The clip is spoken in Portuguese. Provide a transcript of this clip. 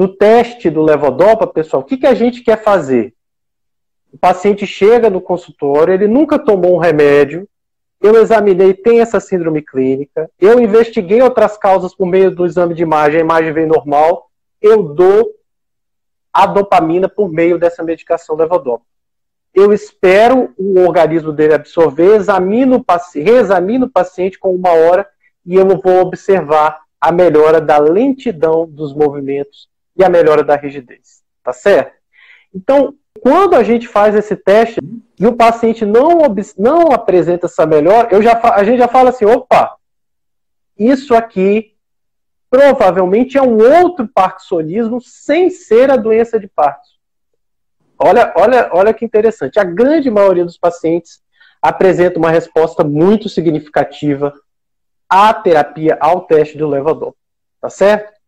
do teste do levodopa, pessoal, o que, que a gente quer fazer? O paciente chega no consultório, ele nunca tomou um remédio, eu examinei, tem essa síndrome clínica, eu investiguei outras causas por meio do exame de imagem, a imagem veio normal, eu dou a dopamina por meio dessa medicação levodopa. Eu espero o organismo dele absorver, examino o paciente, reexamino o paciente com uma hora e eu vou observar a melhora da lentidão dos movimentos e a melhora da rigidez. Tá certo? Então, quando a gente faz esse teste e o paciente não, não apresenta essa melhora, eu já, a gente já fala assim: opa, isso aqui provavelmente é um outro parkinsonismo sem ser a doença de Parkinson. Olha, olha, olha que interessante. A grande maioria dos pacientes apresenta uma resposta muito significativa à terapia, ao teste do levador. Tá certo?